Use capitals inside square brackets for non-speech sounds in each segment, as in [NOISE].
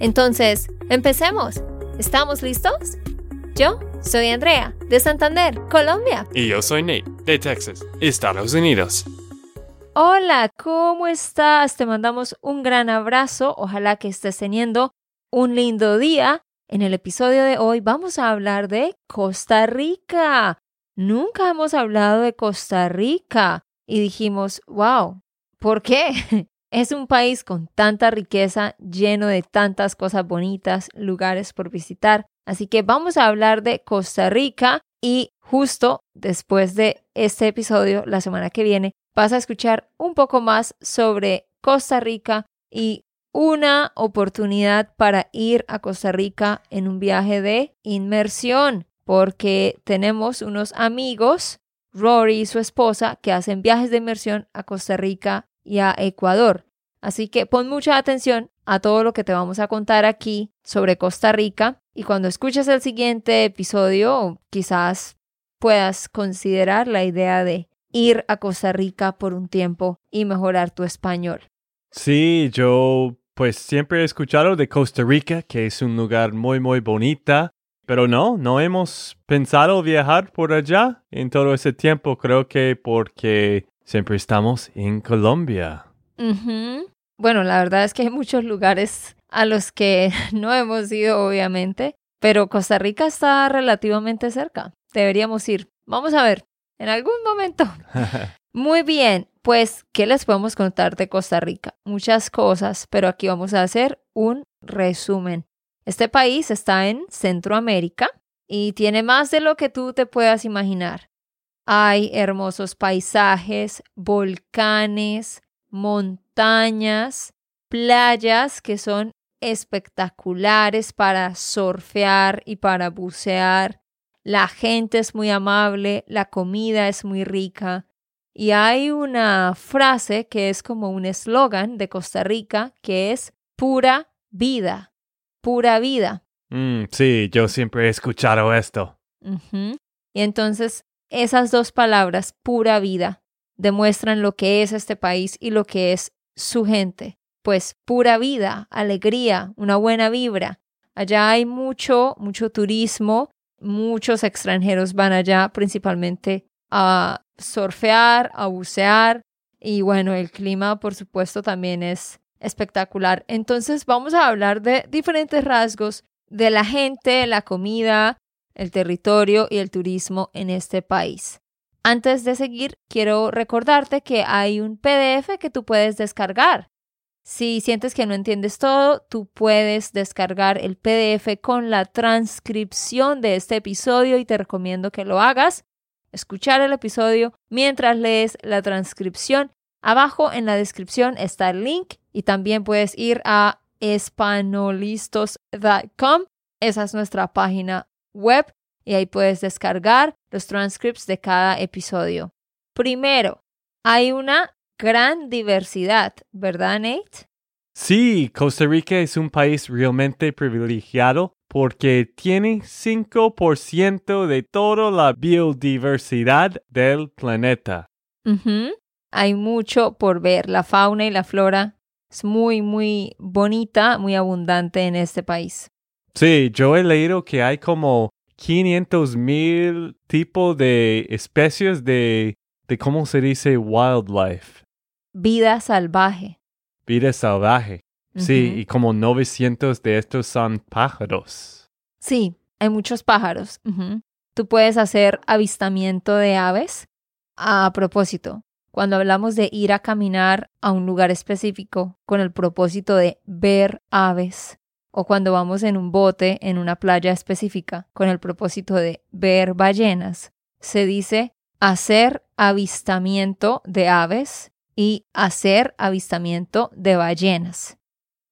Entonces, empecemos. ¿Estamos listos? Yo soy Andrea, de Santander, Colombia. Y yo soy Nate, de Texas, Estados Unidos. Hola, ¿cómo estás? Te mandamos un gran abrazo. Ojalá que estés teniendo un lindo día. En el episodio de hoy vamos a hablar de Costa Rica. Nunca hemos hablado de Costa Rica y dijimos, wow, ¿por qué? [LAUGHS] Es un país con tanta riqueza, lleno de tantas cosas bonitas, lugares por visitar. Así que vamos a hablar de Costa Rica y justo después de este episodio, la semana que viene, vas a escuchar un poco más sobre Costa Rica y una oportunidad para ir a Costa Rica en un viaje de inmersión porque tenemos unos amigos, Rory y su esposa, que hacen viajes de inmersión a Costa Rica y a Ecuador. Así que pon mucha atención a todo lo que te vamos a contar aquí sobre Costa Rica y cuando escuches el siguiente episodio quizás puedas considerar la idea de ir a Costa Rica por un tiempo y mejorar tu español. Sí, yo pues siempre he escuchado de Costa Rica, que es un lugar muy muy bonita pero no, no hemos pensado viajar por allá en todo ese tiempo, creo que porque siempre estamos en Colombia. Bueno, la verdad es que hay muchos lugares a los que [LAUGHS] no hemos ido, obviamente, pero Costa Rica está relativamente cerca. Deberíamos ir. Vamos a ver, en algún momento. [LAUGHS] Muy bien, pues, ¿qué les podemos contar de Costa Rica? Muchas cosas, pero aquí vamos a hacer un resumen. Este país está en Centroamérica y tiene más de lo que tú te puedas imaginar. Hay hermosos paisajes, volcanes, montañas, playas que son espectaculares para surfear y para bucear. La gente es muy amable, la comida es muy rica. Y hay una frase que es como un eslogan de Costa Rica que es pura vida pura vida. Mm, sí, yo siempre he escuchado esto. Y entonces esas dos palabras, pura vida, demuestran lo que es este país y lo que es su gente. Pues pura vida, alegría, una buena vibra. Allá hay mucho, mucho turismo, muchos extranjeros van allá principalmente a surfear, a bucear y bueno, el clima por supuesto también es espectacular. Entonces vamos a hablar de diferentes rasgos de la gente, la comida, el territorio y el turismo en este país. Antes de seguir, quiero recordarte que hay un PDF que tú puedes descargar. Si sientes que no entiendes todo, tú puedes descargar el PDF con la transcripción de este episodio y te recomiendo que lo hagas. Escuchar el episodio mientras lees la transcripción Abajo en la descripción está el link y también puedes ir a espanolistos.com. Esa es nuestra página web y ahí puedes descargar los transcripts de cada episodio. Primero, hay una gran diversidad, ¿verdad, Nate? Sí, Costa Rica es un país realmente privilegiado porque tiene 5% de toda la biodiversidad del planeta. Hay mucho por ver. La fauna y la flora es muy, muy bonita, muy abundante en este país. Sí, yo he leído que hay como 500 mil tipos de especies de, de, ¿cómo se dice? Wildlife. Vida salvaje. Vida salvaje. Sí, y como 900 de estos son pájaros. Sí, hay muchos pájaros. Tú puedes hacer avistamiento de aves. A propósito, cuando hablamos de ir a caminar a un lugar específico con el propósito de ver aves, o cuando vamos en un bote en una playa específica con el propósito de ver ballenas, se dice hacer avistamiento de aves y hacer avistamiento de ballenas.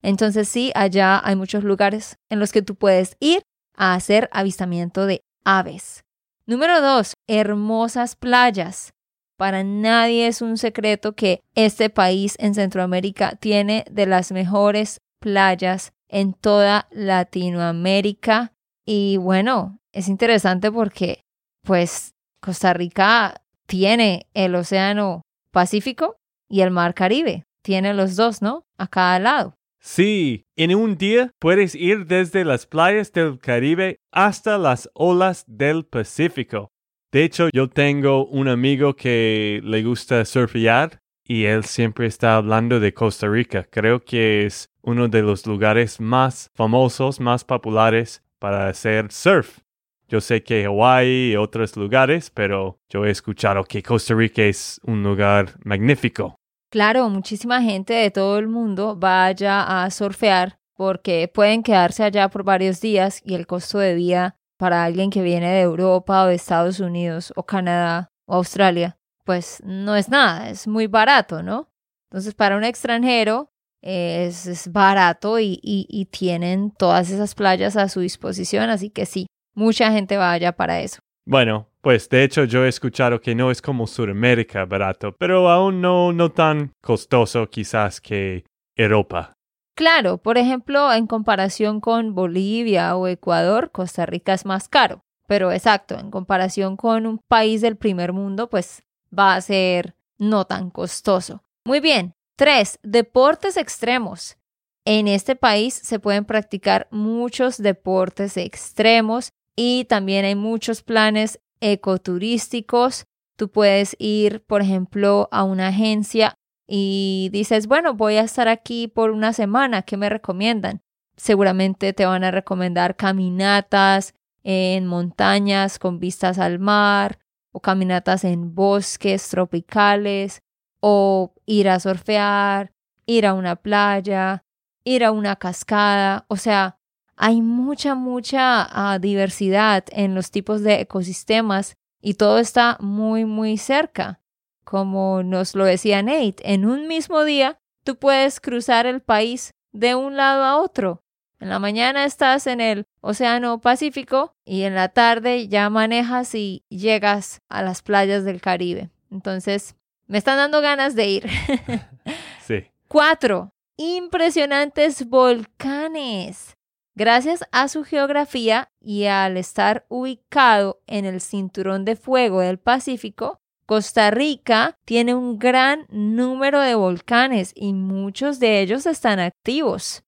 Entonces sí, allá hay muchos lugares en los que tú puedes ir a hacer avistamiento de aves. Número dos, hermosas playas. Para nadie es un secreto que este país en Centroamérica tiene de las mejores playas en toda Latinoamérica. Y bueno, es interesante porque pues Costa Rica tiene el Océano Pacífico y el Mar Caribe. Tiene los dos, ¿no? A cada lado. Sí, en un día puedes ir desde las playas del Caribe hasta las olas del Pacífico. De hecho, yo tengo un amigo que le gusta surfear y él siempre está hablando de Costa Rica. Creo que es uno de los lugares más famosos, más populares para hacer surf. Yo sé que Hawaii y otros lugares, pero yo he escuchado que Costa Rica es un lugar magnífico. Claro, muchísima gente de todo el mundo va allá a surfear porque pueden quedarse allá por varios días y el costo de vida para alguien que viene de Europa o de Estados Unidos o Canadá o Australia, pues no es nada, es muy barato, ¿no? Entonces para un extranjero es, barato y, y tienen todas esas playas a su disposición, así que sí, mucha gente va allá para eso. Bueno, pues de hecho yo he escuchado que no es como Sudamérica barato, pero aún no, no tan costoso quizás que Europa. Claro, por ejemplo, en comparación con Bolivia o Ecuador, Costa Rica es más caro. Pero exacto, en comparación con un país del primer mundo, pues va a ser no tan costoso. Muy bien. Tres, deportes extremos. En este país se pueden practicar muchos deportes extremos y también hay muchos planes ecoturísticos. Tú puedes ir, por ejemplo, a una agencia y dices, bueno, voy a estar aquí por una semana, ¿qué me recomiendan? Seguramente te van a recomendar caminatas en montañas con vistas al mar o caminatas en bosques tropicales o ir a surfear, ir a una playa, ir a una cascada, o sea, hay mucha, mucha ah, diversidad en los tipos de ecosistemas y todo está muy, muy cerca. Como nos lo decía Nate, en un mismo día tú puedes cruzar el país de un lado a otro. En la mañana estás en el Océano Pacífico y en la tarde ya manejas y llegas a las playas del Caribe. Entonces, me están dando ganas de ir. [LAUGHS] [LAUGHS] sí. Cuatro, impresionantes volcanes. Gracias a su geografía y al estar ubicado en el cinturón de fuego del Pacífico, Costa Rica tiene un gran número de volcanes y muchos de ellos están activos.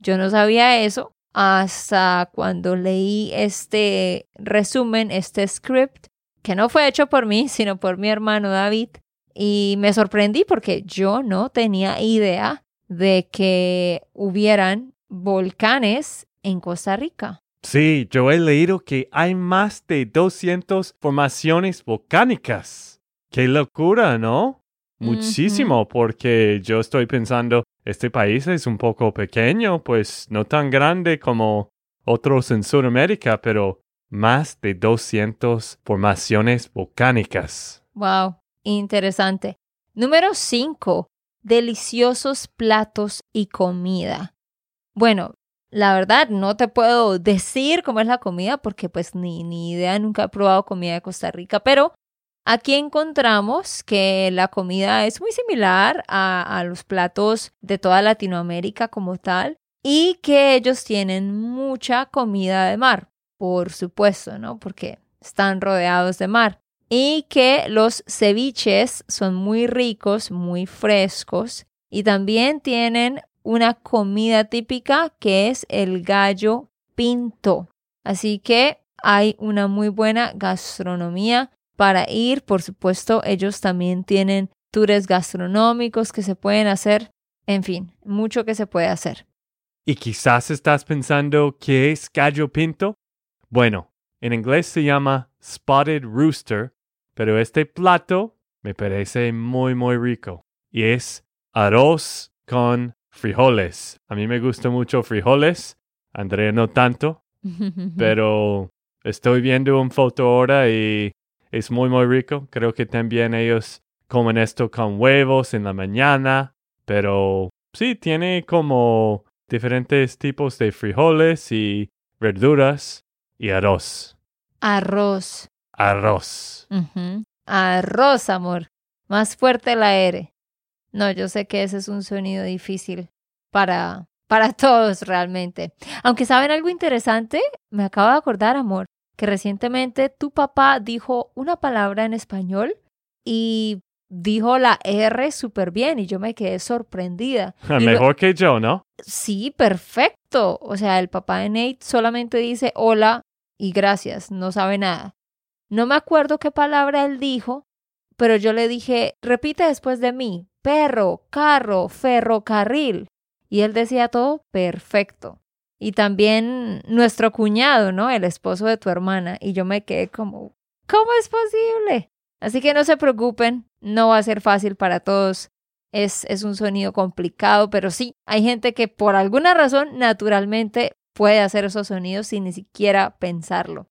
Yo no sabía eso hasta cuando leí este resumen, este script, que no fue hecho por mí, [LAUGHS] sino por mi hermano David, y me sorprendí porque yo no tenía idea de que hubieran volcanes en Costa Rica. Sí, yo he leído que hay más de 200 formaciones volcánicas. Qué locura, ¿no? Muchísimo, porque yo estoy pensando, este país es un poco pequeño, pues no tan grande como otros en Sudamérica, pero más de 200 formaciones volcánicas. Wow, interesante. Número 5. Deliciosos platos y comida. Bueno, la verdad, no te puedo decir cómo es la comida porque pues ni, ni idea, nunca he probado comida de Costa Rica, pero aquí encontramos que la comida es muy similar a, a los platos de toda Latinoamérica como tal y que ellos tienen mucha comida de mar, por supuesto, ¿no? Porque están rodeados de mar. Y que los ceviches son muy ricos, muy frescos y también tienen una comida típica que es el gallo pinto. Así que hay una muy buena gastronomía para ir. Por supuesto, ellos también tienen tours gastronómicos que se pueden hacer. En fin, mucho que se puede hacer. Y quizás estás pensando qué es gallo pinto. Bueno, en inglés se llama spotted rooster, pero este plato me parece muy muy rico y es arroz con frijoles. A mí me gusta mucho frijoles, Andrea no tanto, [LAUGHS] pero estoy viendo un foto ahora y es muy muy rico. Creo que también ellos comen esto con huevos en la mañana, pero sí tiene como diferentes tipos de frijoles y verduras y arroz. Arroz. Arroz. Arroz, amor. Más fuerte la R. No, yo sé que ese es un sonido difícil para, para [LAUGHS] todos realmente. Aunque saben algo interesante, me acabo de acordar, amor, que recientemente tu papá dijo una palabra en español y dijo la R súper bien y yo me quedé sorprendida. Lo- Mejor que yo, ¿no? Sí, perfecto. O sea, el papá de Nate solamente dice hola y gracias, no sabe nada. No me acuerdo qué palabra él dijo, pero yo le dije, repite después de mí, perro, carro, ferrocarril. Y él decía todo perfecto. Y también nuestro cuñado, ¿no? El esposo de tu hermana. Y yo me quedé como, ¿cómo es posible? Así que no se preocupen, no va a ser fácil para todos. Es, es un sonido complicado, pero sí, hay gente que por alguna razón naturalmente puede hacer esos sonidos sin ni siquiera pensarlo.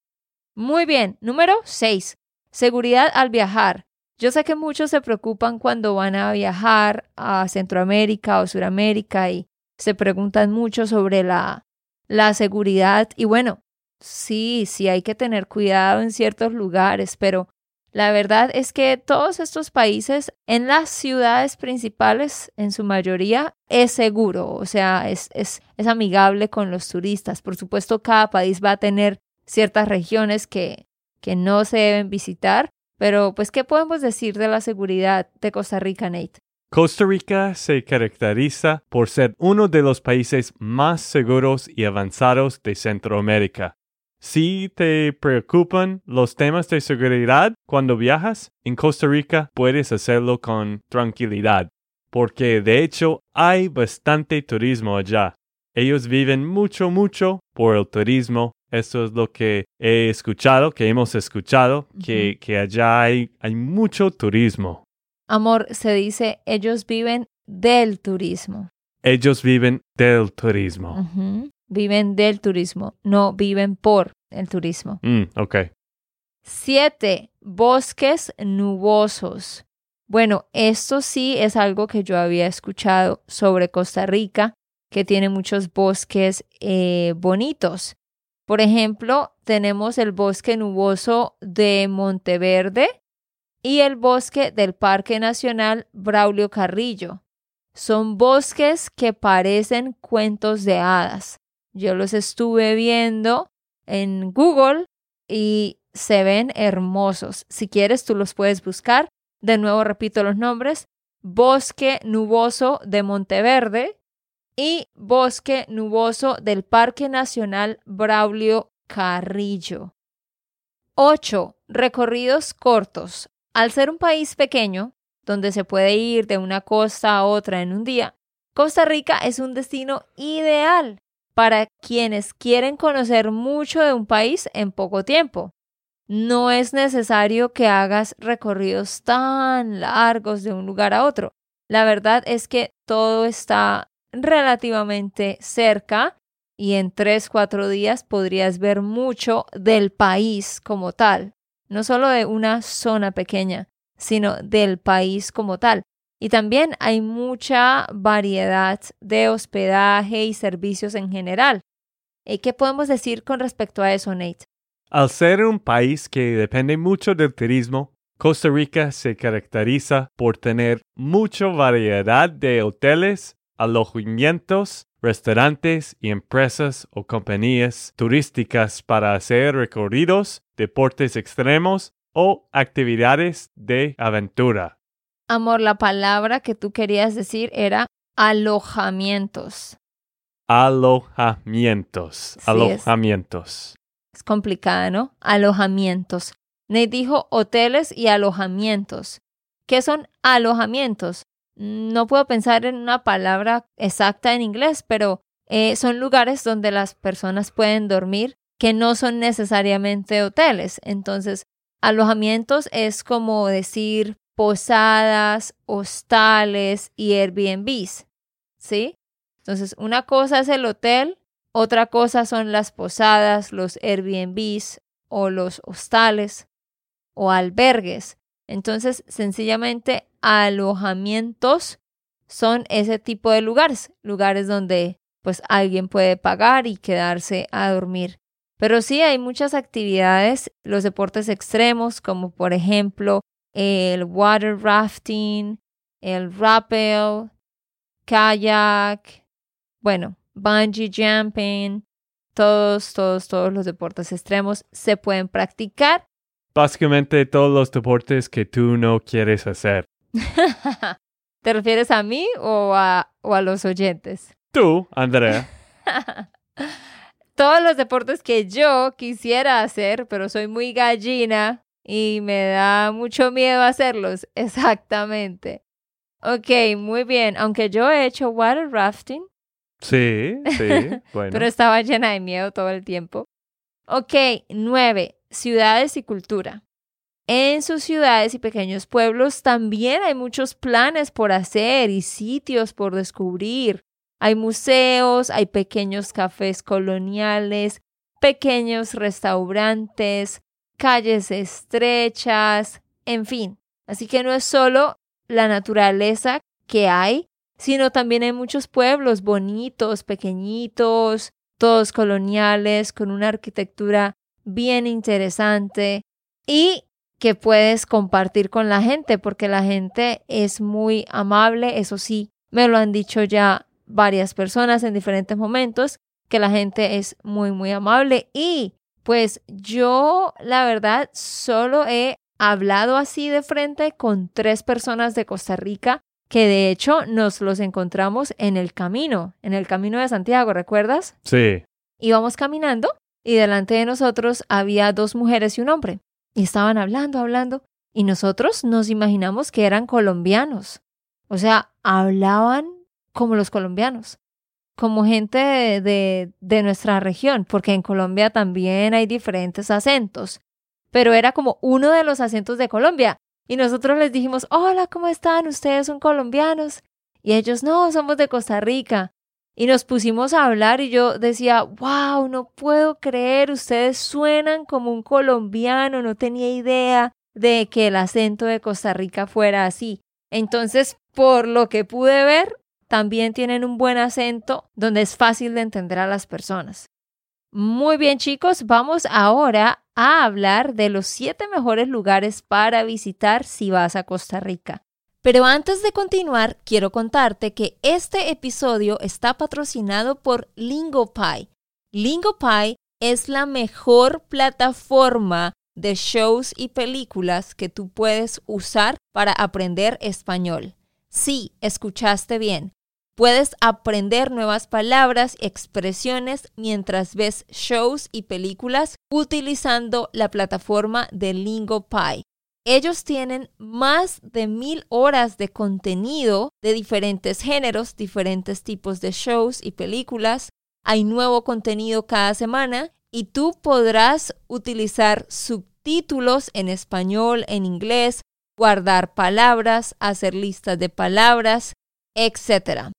Muy bien, número 6. Seguridad al viajar. Yo sé que muchos se preocupan cuando van a viajar a Centroamérica o Suramérica y se preguntan mucho sobre la, la seguridad. Y bueno, sí, sí hay que tener cuidado en ciertos lugares, pero la verdad es que todos estos países, en las ciudades principales, en su mayoría, es seguro, o sea, es, es, es amigable con los turistas. Por supuesto, cada país va a tener ciertas regiones que, que no se deben visitar, pero pues, ¿qué podemos decir de la seguridad de Costa Rica, Nate? Costa Rica se caracteriza por ser uno de los países más seguros y avanzados de Centroamérica. Si te preocupan los temas de seguridad cuando viajas, en Costa Rica puedes hacerlo con tranquilidad, porque de hecho hay bastante turismo allá. Ellos viven mucho, mucho por el turismo. Esto es lo que he escuchado, que hemos escuchado, que, que allá hay, hay mucho turismo. Amor, se dice, ellos viven del turismo. Ellos viven del turismo. Viven del turismo, no viven por el turismo. Mm, ok. Siete, bosques nubosos. Bueno, esto sí es algo que yo había escuchado sobre Costa Rica, que tiene muchos bosques eh, bonitos. Por ejemplo, tenemos el bosque nuboso de Monteverde y el bosque del Parque Nacional Braulio Carrillo. Son bosques que parecen cuentos de hadas. Yo los estuve viendo en Google y se ven hermosos. Si quieres, tú los puedes buscar. De nuevo repito los nombres. Bosque nuboso de Monteverde y Bosque nuboso del Parque Nacional Braulio Carrillo. 8. Recorridos cortos. Al ser un país pequeño, donde se puede ir de una costa a otra en un día, Costa Rica es un destino ideal para quienes quieren conocer mucho de un país en poco tiempo. No es necesario que hagas recorridos tan largos de un lugar a otro. La verdad es que todo está relativamente cerca y en 3-4 días podrías ver mucho del país como tal, no solo de una zona pequeña, sino del país como tal. Y también hay mucha variedad de hospedaje y servicios en general. ¿Y qué podemos decir con respecto a eso, Nate? Al ser un país que depende mucho del turismo, Costa Rica se caracteriza por tener mucha variedad de hoteles, alojamientos, restaurantes y empresas o compañías turísticas para hacer recorridos, deportes extremos o actividades de aventura. Amor, la palabra que tú querías decir era alojamientos. Alojamientos. es. alojamientos. Es complicada, ¿no? Alojamientos. Nate dijo hoteles y alojamientos. ¿Qué son alojamientos? No puedo pensar en una palabra exacta en inglés, pero eh, son lugares donde las personas pueden dormir que no son necesariamente hoteles. Entonces, alojamientos es como decir posadas, hostales y Airbnbs. ¿Sí? Entonces, una cosa es el hotel, otra cosa son las posadas, los Airbnbs o los hostales o albergues. Entonces, sencillamente, alojamientos son ese tipo de lugares, lugares donde pues alguien puede pagar y quedarse a dormir. Pero sí hay muchas actividades, los deportes extremos, como por ejemplo el water rafting, el rappel, kayak, bueno, bungee jumping, todos, todos, todos los deportes extremos se pueden practicar. Básicamente todos los deportes que tú no quieres hacer. [LAUGHS] ¿Te refieres a mí o a, o a los oyentes? Tú, Andrea. [LAUGHS] todos los deportes que yo quisiera hacer, pero soy muy gallina y me da mucho miedo hacerlos. [LAUGHS] Exactamente. Ok, muy bien. Aunque yo he hecho water rafting. Sí, sí, bueno. pero estaba llena de miedo todo el tiempo. Ok, nueve. Ciudades y cultura. En sus ciudades y pequeños pueblos también hay muchos planes por hacer y sitios por descubrir. Hay museos, hay pequeños cafés coloniales, pequeños restaurantes, calles estrechas, en fin. Así que no es solo la naturaleza que hay, sino también hay muchos pueblos bonitos, pequeñitos, todos coloniales, con una arquitectura bien interesante y que puedes compartir con la gente, porque la gente es muy amable, eso sí, me lo han dicho ya varias personas en diferentes momentos, que la gente es muy, muy amable y pues yo, la verdad, solo he hablado así de frente con tres personas de Costa Rica que de hecho nos los encontramos en el camino, en el camino de Santiago, ¿recuerdas? Sí. Íbamos caminando y delante de nosotros había dos mujeres y un hombre. Y estaban hablando, hablando, y nosotros nos imaginamos que eran colombianos. O sea, hablaban como los colombianos como gente de, de, nuestra región, porque en Colombia también hay diferentes acentos, pero era como uno de los acentos de Colombia. Y nosotros les dijimos, hola, ¿cómo están? ¿Ustedes son colombianos? Y ellos, no, somos de Costa Rica. Y nos pusimos a hablar y yo decía, wow, no puedo creer, ustedes suenan como un colombiano, no tenía idea de que el acento de Costa Rica fuera así. Entonces, por lo que pude ver, también tienen un buen acento donde es fácil de entender a las personas. Muy bien chicos, vamos ahora a hablar de los siete mejores lugares para visitar si vas a Costa Rica. Pero antes de continuar, quiero contarte que este episodio está patrocinado por LingoPie. LingoPie es la mejor plataforma de shows y películas que tú puedes usar para aprender español. Sí, escuchaste bien. Puedes aprender nuevas palabras y expresiones mientras ves shows y películas utilizando la plataforma de LingoPie. Ellos tienen más de mil horas de contenido de diferentes géneros, diferentes tipos de shows y películas. Hay nuevo contenido cada semana y tú podrás utilizar subtítulos en español, en inglés, guardar palabras, hacer listas de palabras, etc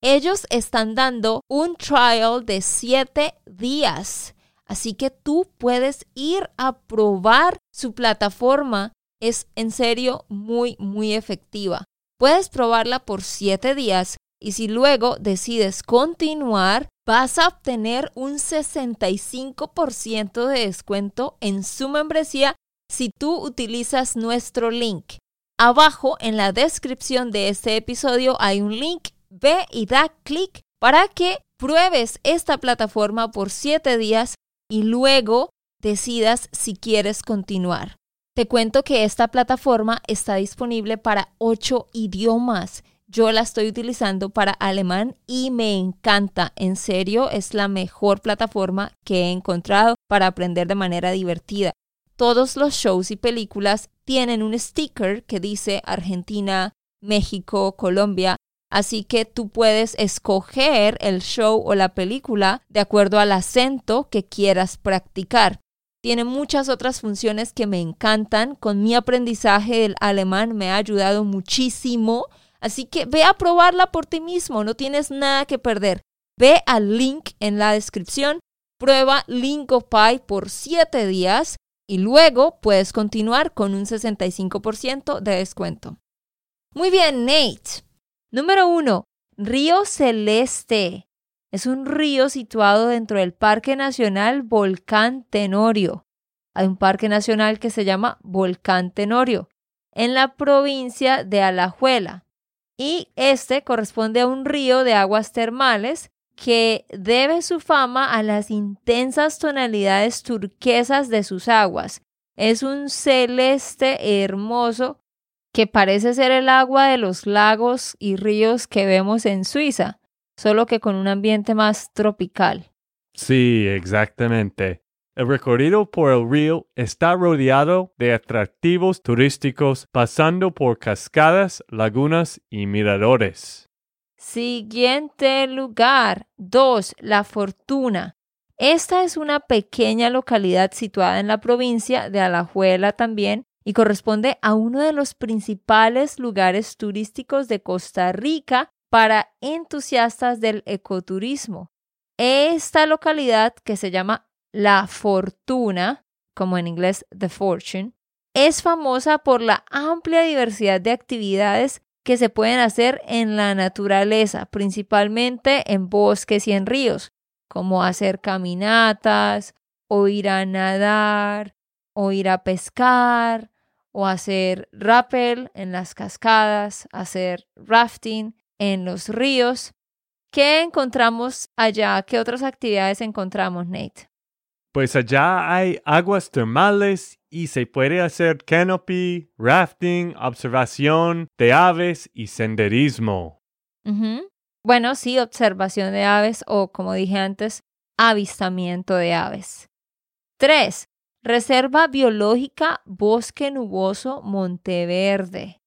ellos están dando un trial de siete días. Así que tú puedes ir a probar su plataforma. Es en serio muy, muy efectiva. Puedes probarla por siete días y si luego decides continuar, vas a obtener un 65% de descuento en su membresía si tú utilizas nuestro link. Abajo en la descripción de este episodio hay un link ve y da clic para que pruebes esta plataforma por siete días y luego decidas si quieres continuar. Te cuento que esta plataforma está disponible para ocho idiomas. Yo la estoy utilizando para alemán y me encanta. En serio, es la mejor plataforma que he encontrado para aprender de manera divertida. Todos los shows y películas tienen un sticker que dice Argentina, México, Colombia Así que tú puedes escoger el show o la película de acuerdo al acento que quieras practicar. Tiene muchas otras funciones que me encantan. Con mi aprendizaje del alemán me ha ayudado muchísimo. Así que ve a probarla por ti mismo, no tienes nada que perder. Ve al link en la descripción, prueba LingoPie por 7 días y luego puedes continuar con un 65% de descuento. Muy bien, Nate. Número uno, Río Celeste. Es un río situado dentro del Parque Nacional Volcán Tenorio. Hay un parque nacional que se llama Volcán Tenorio en la provincia de Alajuela. Y este corresponde a un río de aguas termales que debe su fama a las intensas tonalidades turquesas de sus aguas. Es un celeste hermoso que parece ser el agua de los lagos y ríos que vemos en Suiza, solo que con un ambiente más tropical. Sí, exactamente. El recorrido por el río está rodeado de atractivos turísticos pasando por cascadas, lagunas y miradores. Siguiente lugar. 2. La Fortuna. Esta es una pequeña localidad situada en la provincia de Alajuela también y corresponde a uno de los principales lugares turísticos de Costa Rica para entusiastas del ecoturismo. Esta localidad, que se llama La Fortuna, como en inglés The Fortune, es famosa por la amplia diversidad de actividades que se pueden hacer en la naturaleza, principalmente en bosques y en ríos, como hacer caminatas, o ir a nadar, o ir a pescar, o hacer rappel en las cascadas, hacer rafting en los ríos. ¿Qué encontramos allá? ¿Qué otras actividades encontramos, Nate? Pues allá hay aguas termales y se puede hacer canopy, rafting, observación de aves y senderismo. Bueno, sí, observación de aves o, como dije antes, avistamiento de aves. 3. Reserva Biológica Bosque Nuboso Monteverde.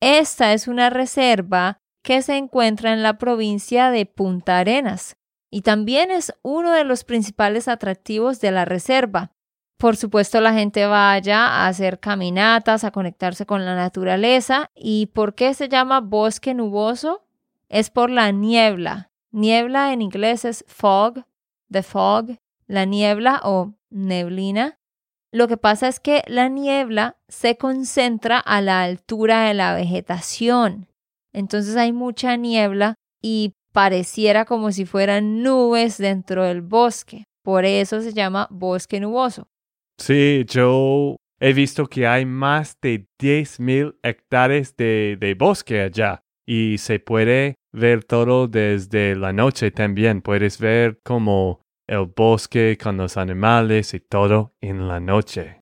Esta es una reserva que se encuentra en la provincia de Punta Arenas y también es uno de los principales atractivos de la reserva. Por supuesto, la gente va allá a hacer caminatas, a conectarse con la naturaleza. ¿Y por qué se llama bosque nuboso? Es por la niebla. Niebla en inglés es fog, the fog, la niebla o neblina. Lo que pasa es que la niebla se concentra a la altura de la vegetación. Entonces hay mucha niebla y pareciera como si fueran nubes dentro del bosque. Por eso se llama bosque nuboso. Sí, yo he visto que hay más de 10.000 hectáreas de, de bosque allá y se puede ver todo desde la noche también. Puedes ver como el bosque con los animales y todo en la noche.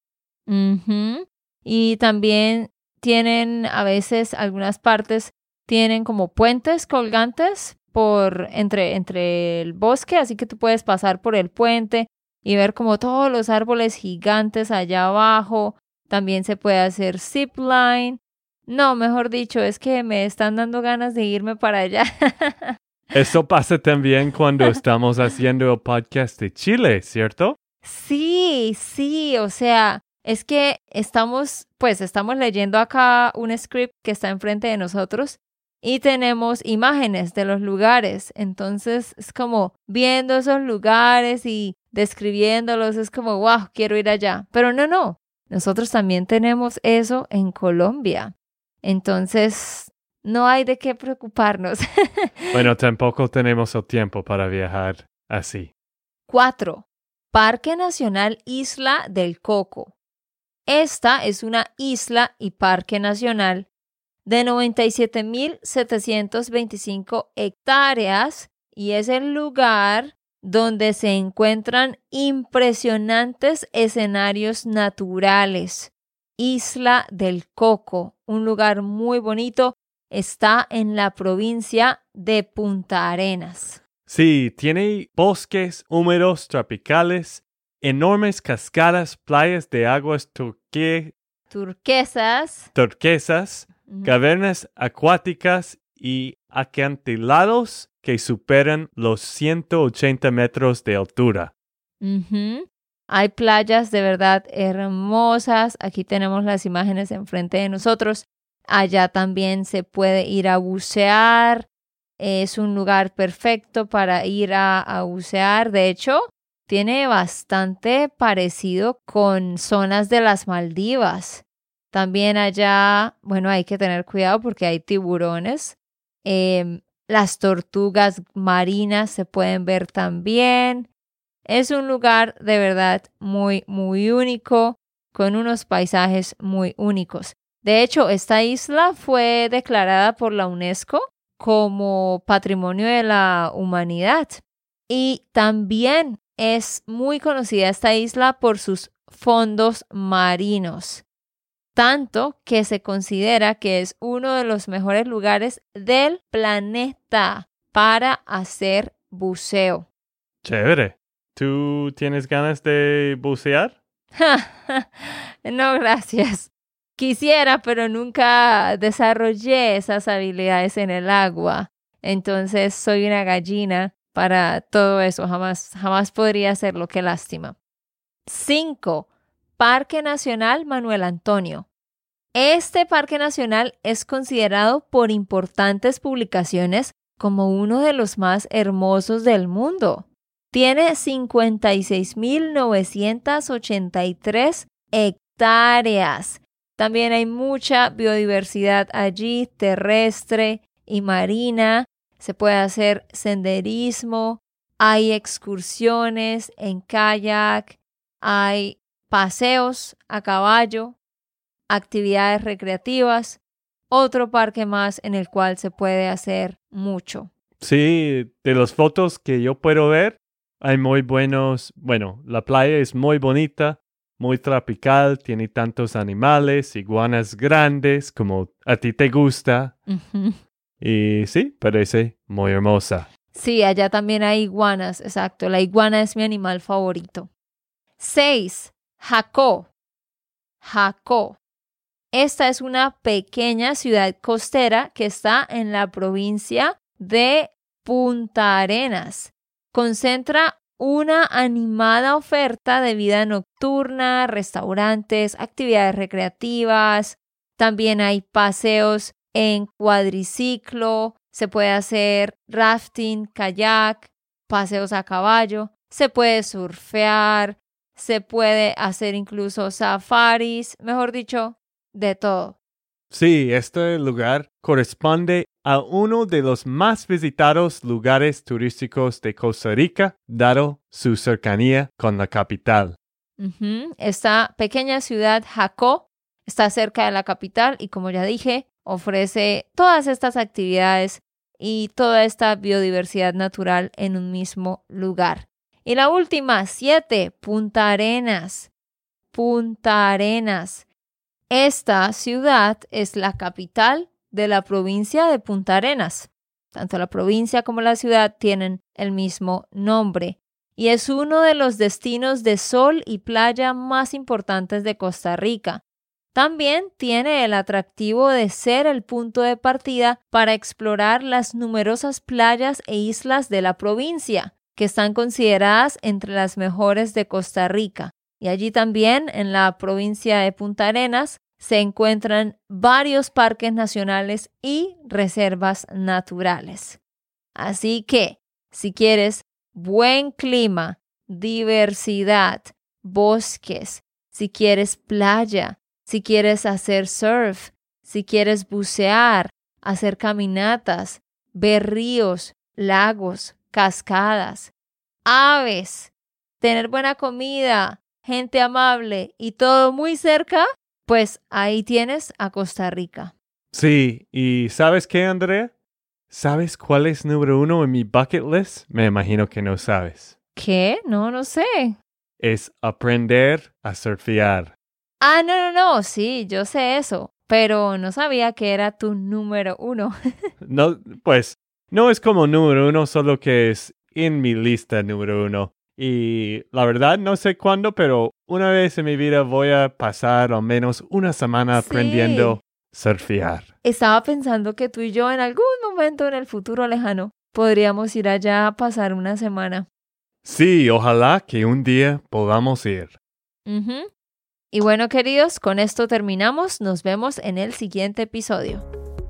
Y también tienen a veces algunas partes tienen como puentes colgantes por entre, entre el bosque, así que tú puedes pasar por el puente y ver como todos los árboles gigantes allá abajo. También se puede hacer zip line. No, mejor dicho, es que me están dando ganas de irme para allá. [LAUGHS] Eso pasa también cuando [LAUGHS] estamos haciendo el podcast de Chile, ¿cierto? Sí, sí, o sea, es que estamos, pues estamos leyendo acá un script que está enfrente de nosotros y tenemos imágenes de los lugares. Entonces es como viendo esos lugares y describiéndolos, es como, wow, quiero ir allá. Pero no, no, nosotros también tenemos eso en Colombia. Entonces, no hay de qué preocuparnos. [LAUGHS] bueno, tampoco tenemos el tiempo para viajar así. 4. Parque Nacional Isla del Coco. Esta es una isla y parque nacional de 97.725 hectáreas y es el lugar donde se encuentran impresionantes escenarios naturales. Isla del Coco, un lugar muy bonito, está en la provincia de Punta Arenas. Sí, tiene bosques húmedos tropicales, enormes cascadas, playas de aguas turquesas, turquesas cavernas acuáticas y acantilados que superan los 180 metros de altura. Hay playas de verdad hermosas. Aquí tenemos las imágenes enfrente de nosotros. Allá también se puede ir a bucear. Es un lugar perfecto para ir a, a bucear. De hecho, tiene bastante parecido con zonas de las Maldivas. También allá, bueno, hay que tener cuidado porque hay tiburones. Em, Las tortugas marinas se pueden ver también. Es un lugar de verdad muy, muy único, con unos paisajes muy únicos. De hecho, esta isla fue declarada por la UNESCO como Patrimonio de la Humanidad. Y también es muy conocida esta isla por sus fondos marinos, tanto que se considera que es uno de los mejores lugares del planeta para hacer buceo. Chévere. ¿Tú tienes ganas de bucear? [LAUGHS] no, gracias. Quisiera, pero nunca desarrollé esas habilidades en el agua. Entonces soy una gallina para todo eso. Jamás, jamás podría hacerlo. Qué lástima. 5. Parque Nacional Manuel Antonio. Este parque nacional es considerado por importantes publicaciones como uno de los más hermosos del mundo. Tiene 56.983 hectáreas. También hay mucha biodiversidad allí, terrestre y marina. Se puede hacer senderismo, hay excursiones en kayak, hay paseos a caballo, actividades recreativas, otro parque más en el cual se puede hacer mucho. Sí, de las fotos que yo puedo ver, hay muy buenos, bueno, la playa es muy bonita, muy tropical, tiene tantos animales, iguanas grandes como a ti te gusta. Y sí, parece muy hermosa. Sí, allá también hay iguanas, exacto. La iguana es mi animal favorito. 6. Jacó. Jacó. Esta es una pequeña ciudad costera que está en la provincia de Punta Arenas. Concentra una animada oferta de vida nocturna, restaurantes, actividades recreativas. También hay paseos en cuadriciclo, se puede hacer rafting, kayak, paseos a caballo, se puede surfear, se puede hacer incluso safaris, mejor dicho, de todo. Sí, este lugar corresponde a uno de los más visitados lugares turísticos de Costa Rica, dado su cercanía con la capital. Esta pequeña ciudad, Jacó, está cerca de la capital y como ya dije, ofrece todas estas actividades y toda esta biodiversidad natural en un mismo lugar. Y la última, siete, Punta Arenas. Punta Arenas. Esta ciudad es la capital de la provincia de Punta Arenas. Tanto la provincia como la ciudad tienen el mismo nombre y es uno de los destinos de sol y playa más importantes de Costa Rica. También tiene el atractivo de ser el punto de partida para explorar las numerosas playas e islas de la provincia, que están consideradas entre las mejores de Costa Rica. Y allí también, en la provincia de Punta Arenas, se encuentran varios parques nacionales y reservas naturales. Así que, si quieres buen clima, diversidad, bosques, si quieres playa, si quieres hacer surf, si quieres bucear, hacer caminatas, ver ríos, lagos, cascadas, aves, tener buena comida, gente amable y todo muy cerca, pues ahí tienes a Costa Rica. Sí, y ¿sabes qué, Andrea? ¿Sabes cuál es número uno en mi bucket list? Me imagino que no sabes. ¿Qué? No, no sé. Es aprender a surfear. Ah, no, no, no, sí, yo sé eso, pero no sabía que era tu número uno. [LAUGHS] no, pues, no es como número uno, solo que es en mi lista número uno. Y la verdad no sé cuándo, pero una vez en mi vida voy a pasar al menos una semana aprendiendo surfear. Estaba pensando que tú y yo en algún momento en el futuro lejano podríamos ir allá a pasar una semana. Sí, ojalá que un día podamos ir. Y bueno, queridos, con esto terminamos. Nos vemos en el siguiente episodio.